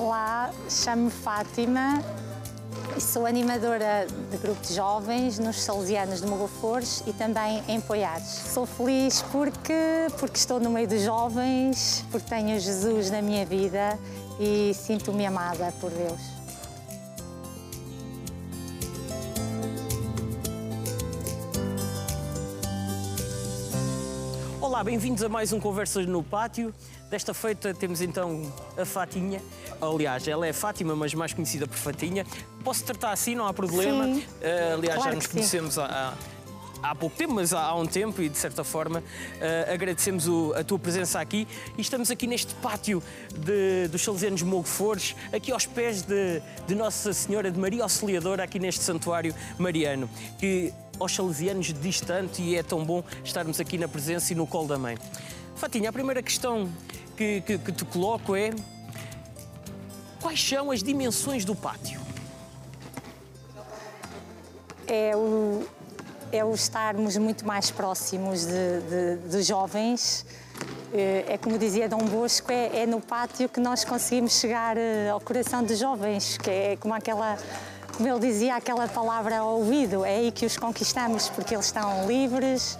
Olá, chamo-me Fátima e sou animadora de grupo de jovens nos Salesianos de Mogofores e também em Poiares. Sou feliz porque, porque estou no meio dos jovens, porque tenho Jesus na minha vida e sinto-me amada por Deus. Olá, bem-vindos a mais um Conversas no Pátio. Desta feita temos então a Fatinha. Aliás, ela é Fátima, mas mais conhecida por Fatinha. Posso tratar assim, não há problema. Sim, Uh, aliás, claro já nos conhecemos há, há- há pouco tempo, mas há, há um tempo e de certa forma uh, agradecemos o- a tua presença aqui. E estamos aqui neste pátio de- dos Salesianos Mogofores, aqui aos pés de, de Nossa Senhora de Maria Auxiliadora, aqui neste santuário mariano, que aos Salesianos diz tanto e é tão bom estarmos aqui na presença e no colo da mãe. Fatinha, a primeira questão que, que, que te coloco é quais são as dimensões do pátio? é o, é o estarmos muito mais próximos dos jovens. Eh, É como dizia Dom Bosco, é, é no pátio que nós conseguimos chegar eh, ao coração dos jovens, que é como aquela, como ele dizia, aquela palavra ao ouvido, é aí que os conquistamos, porque eles estão livres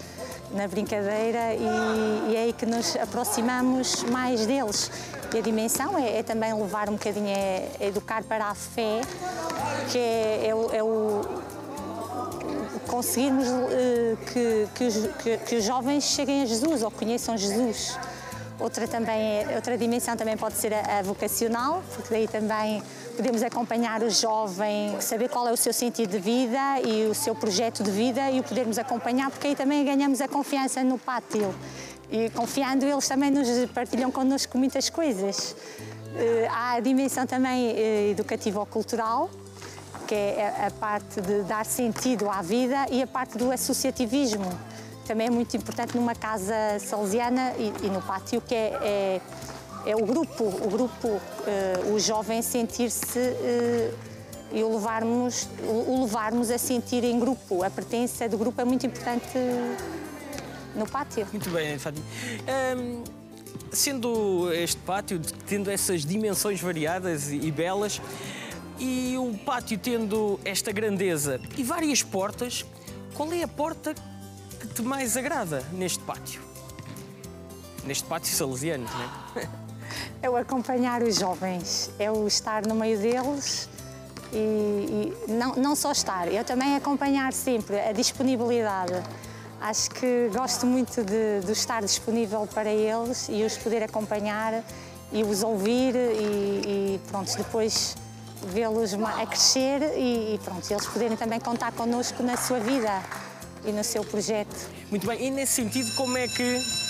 na brincadeira e, e é aí que nos aproximamos mais deles. E a dimensão é, é também levar um bocadinho, é, é educar para a fé, que é, é o- é conseguirmos eh, que, que, os- que- que os jovens cheguem a Jesus ou conheçam Jesus. Outra, também é- outra dimensão também pode ser a, a vocacional, porque daí também podemos acompanhar o jovem, saber qual é o seu sentido de vida e o seu projeto de vida e o podermos acompanhar, porque aí também ganhamos a confiança no pátio. E confiando, eles também nos partilham connosco muitas coisas. Eh, Há a dimensão também eh, educativo-cultural, que é a parte de dar sentido à vida e a parte do associativismo. Também é muito importante numa casa salesiana e, e no pátio, que é, é, é o grupo, o grupo, eh, o jovem sentir-se eh, e o levarmos, o levarmos a sentir em grupo. A pertença do grupo é muito importante no pátio. Muito bem, Fátima. Hum, sendo este pátio, tendo essas dimensões variadas e belas, e o pátio tendo esta grandeza e várias portas, qual é a porta que te mais agrada neste pátio? Neste pátio salesiano, não é? É o acompanhar os jovens, é o estar no meio deles e, e não, não só estar, eu também acompanhar sempre a disponibilidade. Acho que gosto muito de, de estar disponível para eles e os poder acompanhar e os ouvir e, e pronto, depois vê-los a crescer e, e pronto, eles poderem também contar connosco na sua vida e no seu projeto. Muito bem, e nesse sentido, como é que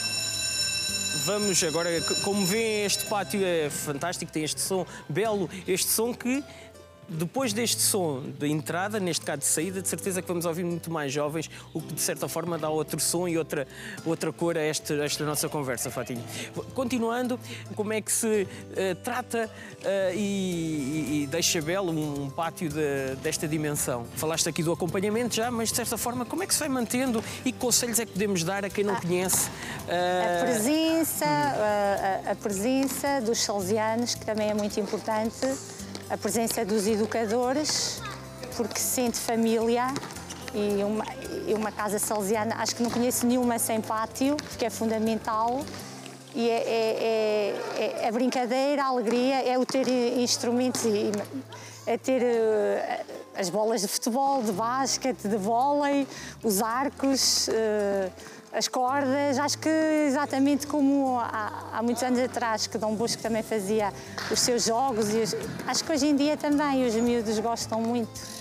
vamos agora, como vêem, este pátio é fantástico, tem este som belo, este som que depois deste som de entrada, neste caso de saída, de certeza que vamos ouvir muito mais jovens, o que de certa forma dá outro som e outra, outra cor a esta, a esta nossa conversa, Fatinho. Continuando, como é que se eh, trata e- e deixa belo um, pátio de- desta dimensão? Falaste aqui do acompanhamento já, mas de certa forma, como é que se vai mantendo e que conselhos é que podemos dar a quem não conhece? A eh, presença, a, a- a presença dos salesianos, que também é muito importante, a presença dos educadores, porque se sente família e uma, e uma casa salesiana, acho que não conheço nenhuma sem pátio, porque é fundamental. E é, é- é- é a brincadeira, a alegria, é o ter instrumentos e é ter eh, as bolas de futebol, de basquete, de vôlei, os arcos, eh, as cordas. Acho que exatamente como há, há muitos anos atrás que Dom Bosco também fazia os seus jogos os- acho que hoje em dia também os miúdos gostam muito.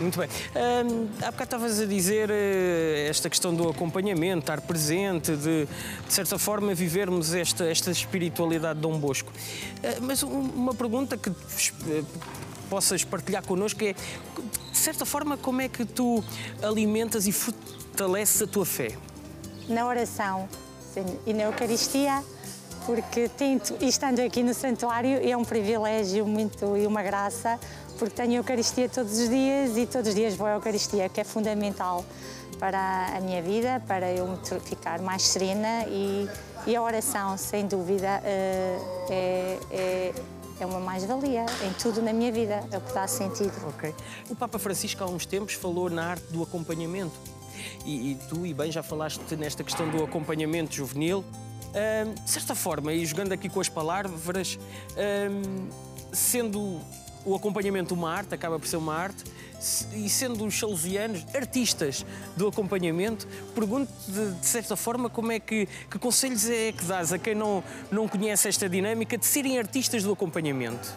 Muito bem. Hum, há bocado estavas a dizer eh, esta questão do acompanhamento, estar presente, de, de certa forma vivermos esta, esta espiritualidade de Dom Bosco. Eh, mas um- uma pergunta que eh, possas partilhar connosco é, de certa forma, como é que tu alimentas e fortaleces a tua fé? na oração sim, e na Eucaristia, porque tento, estando aqui no santuário, é um privilégio muito e uma graça, porque tenho Eucaristia todos os dias e todos os dias vou à Eucaristia, que é fundamental para a minha vida, para eu ficar mais serena e, e a oração, sem dúvida, eh, é, é, é uma mais-valia em tudo na minha vida, é o que dá sentido. O Papa Francisco há uns tempos falou na arte do acompanhamento. E, e tu, e bem, já falaste nesta questão do acompanhamento juvenil. De certa forma, e jogando aqui com as palavras, sendo o acompanhamento uma arte, acaba por ser uma arte, e sendo os salesianos artistas do acompanhamento, pergunto de, de, certa forma como é que, que conselhos é que dás a quem não, não conhece esta dinâmica de serem artistas do acompanhamento?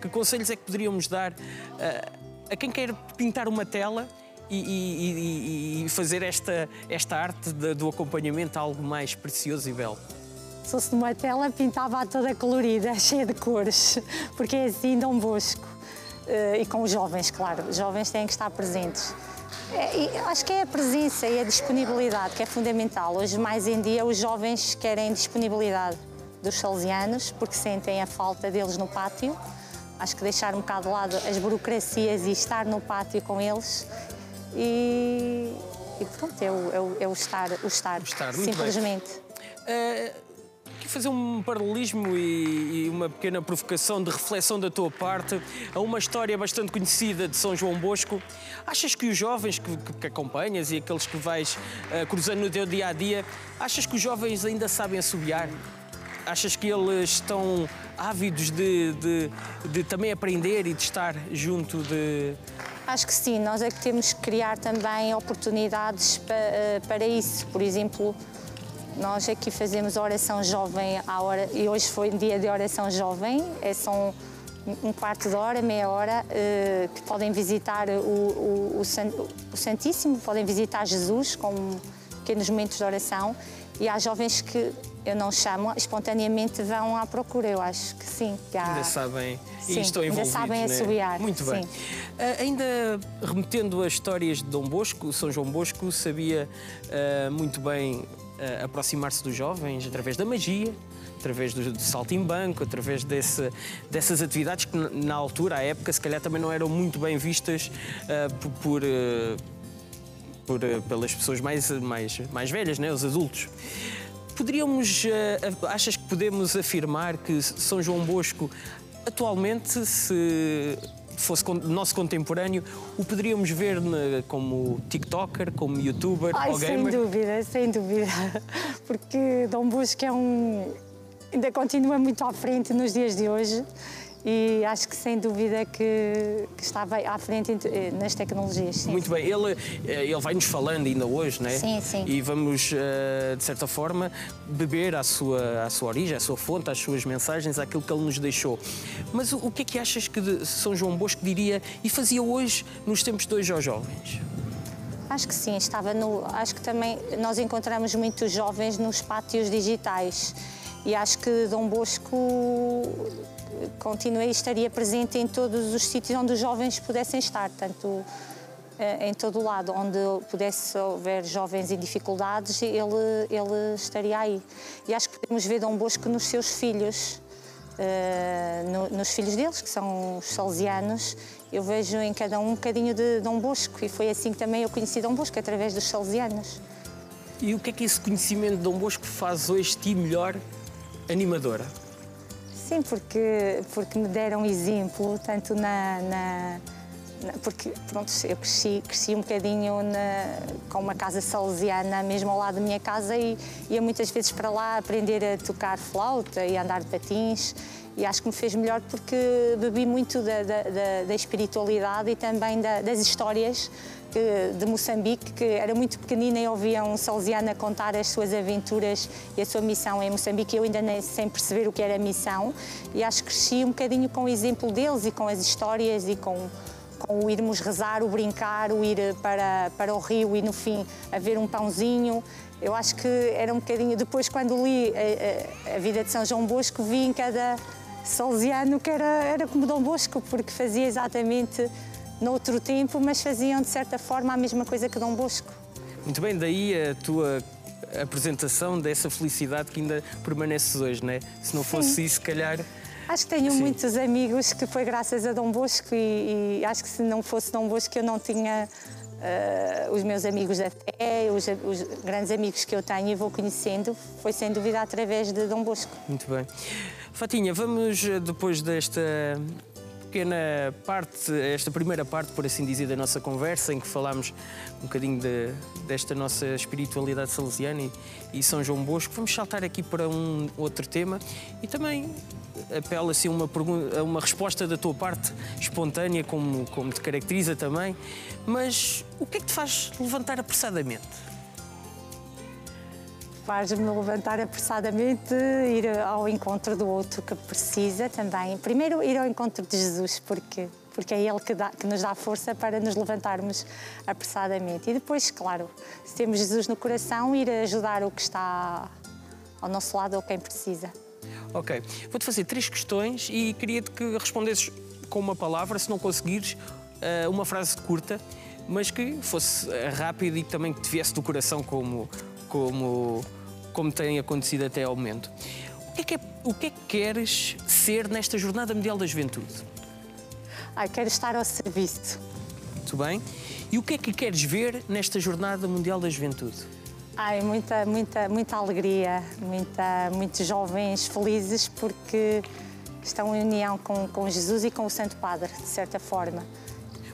Que conselhos é que poderíamos dar a, a quem quer pintar uma tela e, e, e, fazer esta, esta arte de, do acompanhamento algo mais precioso e belo? Se fosse numa tela, pintava-a toda colorida, cheia de cores, porque é assim Dom Bosco. Eh, e com os jovens, claro. Os jovens têm que estar presentes. É, acho que é a presença e a disponibilidade que é fundamental. Hoje, mais em dia, os jovens querem disponibilidade dos salesianos porque sentem a falta deles no pátio. Acho que deixar um bocado de lado as burocracias e estar no pátio com eles e, e pronto, é o, é o, é o estar, o estar, o estar simplesmente. Aqui fazer um paralelismo e, e, uma pequena provocação de reflexão da tua parte a uma história bastante conhecida de São João Bosco. Achas que os jovens que, que, que acompanhas e aqueles que vais uh, cruzando no teu dia a dia, achas que os jovens ainda sabem assobiar? Achas que eles estão ávidos de, de, de também aprender e de estar junto de, Acho que sim, nós é que temos que criar também oportunidades para, eh, para isso. Por exemplo, nós aqui fazemos oração jovem à hora, e hoje foi um dia de oração jovem, é, são um quarto de hora, meia hora, eh, que podem visitar o, o, o, Santíssimo, podem visitar Jesus com pequenos momentos de oração e há jovens que eu não chamo, espontaneamente vão à procura, eu acho que sim. Que há... Ainda sabem sim, e estão envolvidos. Ainda sabem assobiar. Muito bem. Uh, ainda remetendo a histórias de Dom Bosco, São João Bosco sabia uh, muito bem uh, aproximar-se dos jovens através da magia, através do, do saltimbanco, através desse, dessas atividades que na altura, à época, se calhar também não eram muito bem vistas por, por, por pelas pessoas mais, mais, mais velhas, né, os adultos. Poderíamos, achas que podemos afirmar que São João Bosco atualmente se fosse nosso contemporâneo, o poderíamos ver como TikToker, como YouTuber Ai, ou gamer? Sem dúvida, sem dúvida. Porque Dom Bosco é um. ainda continua muito à frente nos dias de hoje e acho que sem dúvida que, que está à frente eh, nas tecnologias. Sim, Muito bem, ele, eh, ele vai-nos falando ainda hoje, não é? Sim, sim. E vamos, eh, de certa forma, beber à sua, à sua origem, à sua fonte, às suas mensagens, àquilo que ele nos deixou. Mas o, o que é que achas que São João Bosco diria e fazia hoje nos tempos de hoje aos jovens? Acho que sim, estava no. Acho que também nós encontramos muitos jovens nos pátios digitais e acho que Dom Bosco continuei e estaria presente em todos os sítios onde os jovens pudessem estar, tanto eh, em todo o lado onde pudesse haver jovens em dificuldades, ele, ele estaria aí. E acho que podemos ver Dom Bosco nos seus filhos, uh, no, nos filhos deles, que são os salesianos. Eu vejo em cada um um bocadinho de Dom Bosco e foi assim que também eu conheci Dom Bosco, através dos salesianos. E o que é que esse conhecimento de Dom Bosco faz hoje ti melhor animadora? Sim, porque, porque me deram exemplo, tanto na, na porque pronto, eu cresci, cresci um bocadinho na, com uma casa salesiana mesmo ao lado da minha casa e ia muitas vezes para lá aprender a tocar flauta e a andar de patins e acho que me fez melhor porque bebi muito da, da, da, da espiritualidade e também das histórias de Moçambique, que era muito pequenina e ouvia um salesiano contar as suas aventuras e a sua missão em Moçambique. Eu ainda nem sem perceber o que era missão e acho que cresci um bocadinho com o exemplo deles e com as histórias e com com o irmos rezar, o brincar, o ir para, para o rio e no fim haver um pãozinho. Eu acho que era um bocadinho. Depois, quando li a, a, a vida de São João Bosco, vi em cada salesiano que era, era como Dom Bosco, porque fazia exatamente noutro tempo, mas faziam de certa forma a mesma coisa que Dom Bosco. Muito bem, daí a tua apresentação dessa felicidade que ainda permaneces hoje, não é? Se não fosse Sim. isso, se calhar. Acho que tenho Sim. muitos amigos que foi graças a Dom Bosco e, e, acho que se não fosse Dom Bosco eu não tinha uh, os meus amigos da fé, os, os, grandes amigos que eu tenho e vou conhecendo, foi sem dúvida através de Dom Bosco. Muito bem. Fatinha, vamos depois desta pequena parte, esta primeira parte, por assim dizer, da nossa conversa, em que falámos um bocadinho de, desta nossa espiritualidade salesiana e, e, São João Bosco, vamos saltar aqui para um outro tema e também apela assim uma pergunta, uma resposta da tua parte espontânea, como, como te caracteriza também. Mas o que é que te faz levantar apressadamente? faz-me levantar apressadamente, ir ao encontro do outro que precisa também. Primeiro, ir ao encontro de Jesus, porque, porque é Ele que, dá, que nos dá força para nos levantarmos apressadamente. E depois, claro, se temos Jesus no coração, ir ajudar o que está ao nosso lado ou quem precisa. Ok. Vou-te fazer três questões e queria-te que respondesses com uma palavra, se não conseguires, eh, uma frase curta, mas que fosse eh, rápida e também que te viesse do coração como, como como tem acontecido até ao momento. O que é que, é, o que, é que queres ser nesta Jornada Mundial da Juventude? Ai, quero estar ao serviço. Muito bem. E o que é que queres ver nesta Jornada Mundial da Juventude? Ai, muita, muita, muita alegria, muita, muitos jovens felizes porque estão em união com, com Jesus e com o Santo Padre, de certa forma.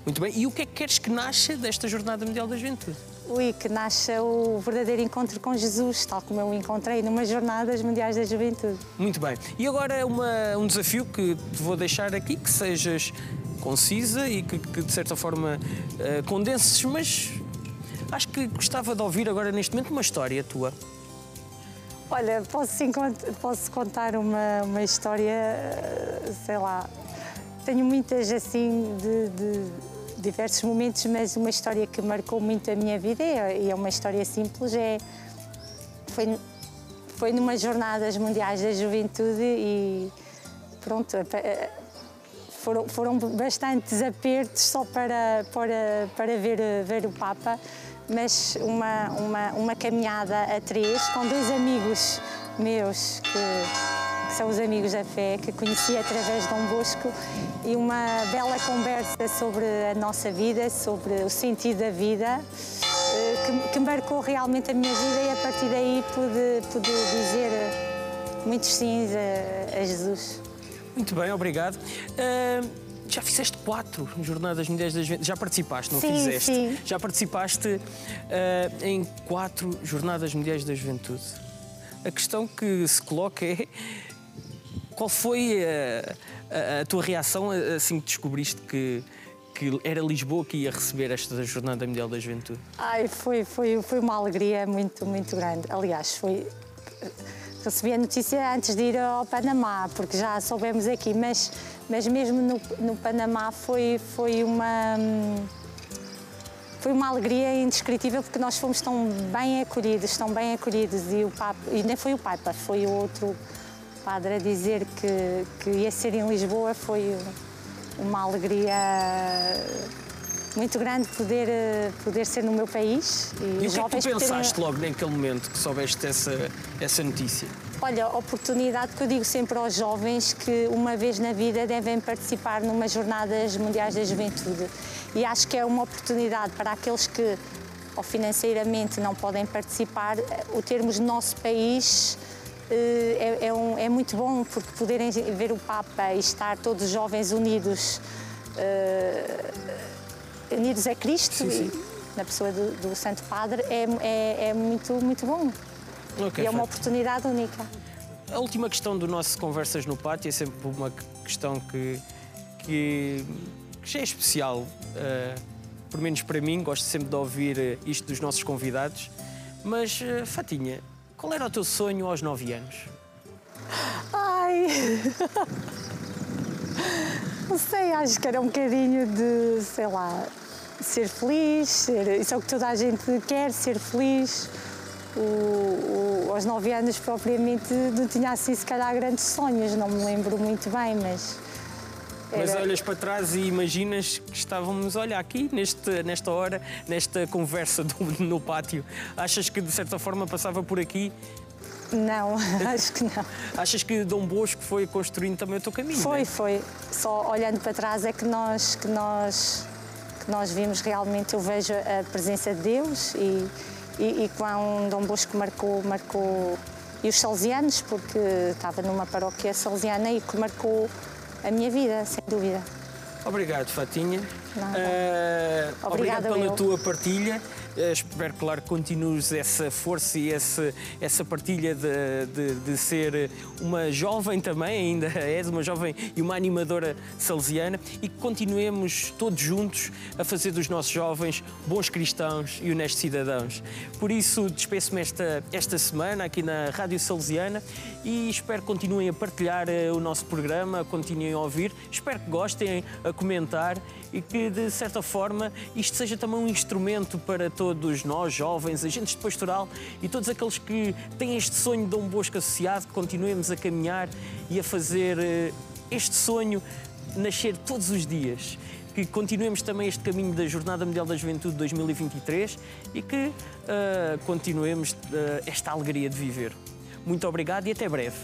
Muito bem. E o que é que queres que nasça desta Jornada Mundial da Juventude? Ui, que nasça o verdadeiro encontro com Jesus, tal como eu o encontrei numas Jornadas Mundiais da Juventude. Muito bem. E agora uma, um desafio que te vou deixar aqui, que sejas concisa e que, que de certa forma uh, condenses, mas acho que gostava de ouvir agora neste momento uma história tua. Olha, posso, sim, posso contar uma, uma história, eh, sei lá, tenho muitas assim de, de diversos momentos, mas uma história que marcou muito a minha vida e é uma história simples é foi foi numa jornadas mundiais da juventude e pronto foram, foram bastantes apertos só para para para ver ver o Papa, mas uma uma uma caminhada a três com dois amigos meus que que são os Amigos da Fé, que conheci através de Dom Bosco, e uma bela conversa sobre a nossa vida, sobre o sentido da vida, eh, que, que marcou realmente a minha vida e a partir daí pude, pude dizer muitos sims a, a Jesus. Muito bem, obrigado. Uh, já fizeste quatro Jornadas Mundiais das Juventude. Já participaste, não sim, fizeste? Sim. Já participaste uh, em quatro Jornadas Mundiais da Juventude. A questão que se coloca é qual foi a, a, a tua reação assim que descobriste que, que era Lisboa que ia receber esta Jornada Mundial da Juventude? Ai, foi, foi, foi uma alegria muito, muito grande. Aliás, foi. Recebi a notícia antes de ir ao Panamá, porque já soubemos aqui, mas, mas mesmo no, no Panamá foi, foi uma. Foi uma alegria indescritível porque nós fomos tão bem acolhidos, tão bem acolhidos e o Papa, e nem foi o Papa, foi o outro padre a dizer que, que ia ser em Lisboa foi uma alegria muito grande poder, poder ser no meu país. E, e o que é que tu pensaste terem... logo naquele momento que soubeste essa, essa notícia? Olha, oportunidade que eu digo sempre aos jovens que uma vez na vida devem participar numa jornadas mundiais da juventude. E acho que é uma oportunidade para aqueles que ou financeiramente não podem participar, o termos no nosso país eh, é, é, um, é, muito bom porque poderem ver o Papa e estar todos os jovens unidos, uh, unidos a Cristo sim, sim. E, na pessoa do, do Santo Padre é, é, é, muito, muito bom. Okay, e é uma oportunidade única. A última questão do nosso Conversas no Pátio é sempre uma questão que, que, que já é especial. Uh, por menos para mim, gosto sempre de ouvir isto dos nossos convidados. Mas, uh, Fatinha, qual era o teu sonho aos 9 anos? Ai! Não sei, acho que era um bocadinho de, sei lá, ser feliz, ser, isso é o que toda a gente quer, ser feliz. O, o, aos 9 anos, propriamente, não tinha assim, se calhar, grandes sonhos, não me lembro muito bem, mas. Era... Mas olhas para trás e imaginas que estávamos, olha, aqui, neste, nesta hora, nesta conversa do, no pátio. Achas que de certa forma passava por aqui? Não, acho que não. Achas que Dom Bosco foi construindo também o teu caminho? Foi, é? foi. Só olhando para trás é que nós, que nós que nós vimos, realmente eu vejo a presença de Deus e, e, e quão Dom Bosco marcou, marcou e os salesianos, porque estava numa paróquia salesiana e que marcou a minha vida, sem dúvida. Obrigado, Fatinha. Uh, obrigado pela eu. tua partilha. Uh, espero, claro, que continues essa força e essa, essa partilha de, de, de, ser uma jovem também, ainda és uma jovem e uma animadora salesiana, e que continuemos todos juntos a fazer dos nossos jovens bons cristãos e honestos cidadãos. Por isso, despeço-me esta, esta semana aqui na Rádio Salesiana e espero que continuem a partilhar uh, o nosso programa, continuem a ouvir. Espero que gostem, a comentar e que, de certa forma, isto seja também um instrumento para todos nós, jovens, agentes de pastoral e todos aqueles que têm este sonho de um Bosco associado, que continuemos a caminhar e a fazer eh, este sonho nascer todos os dias. Que continuemos também este caminho da Jornada Mundial da Juventude 2023 e que uh, continuemos uh, esta alegria de viver. Muito obrigado e até breve.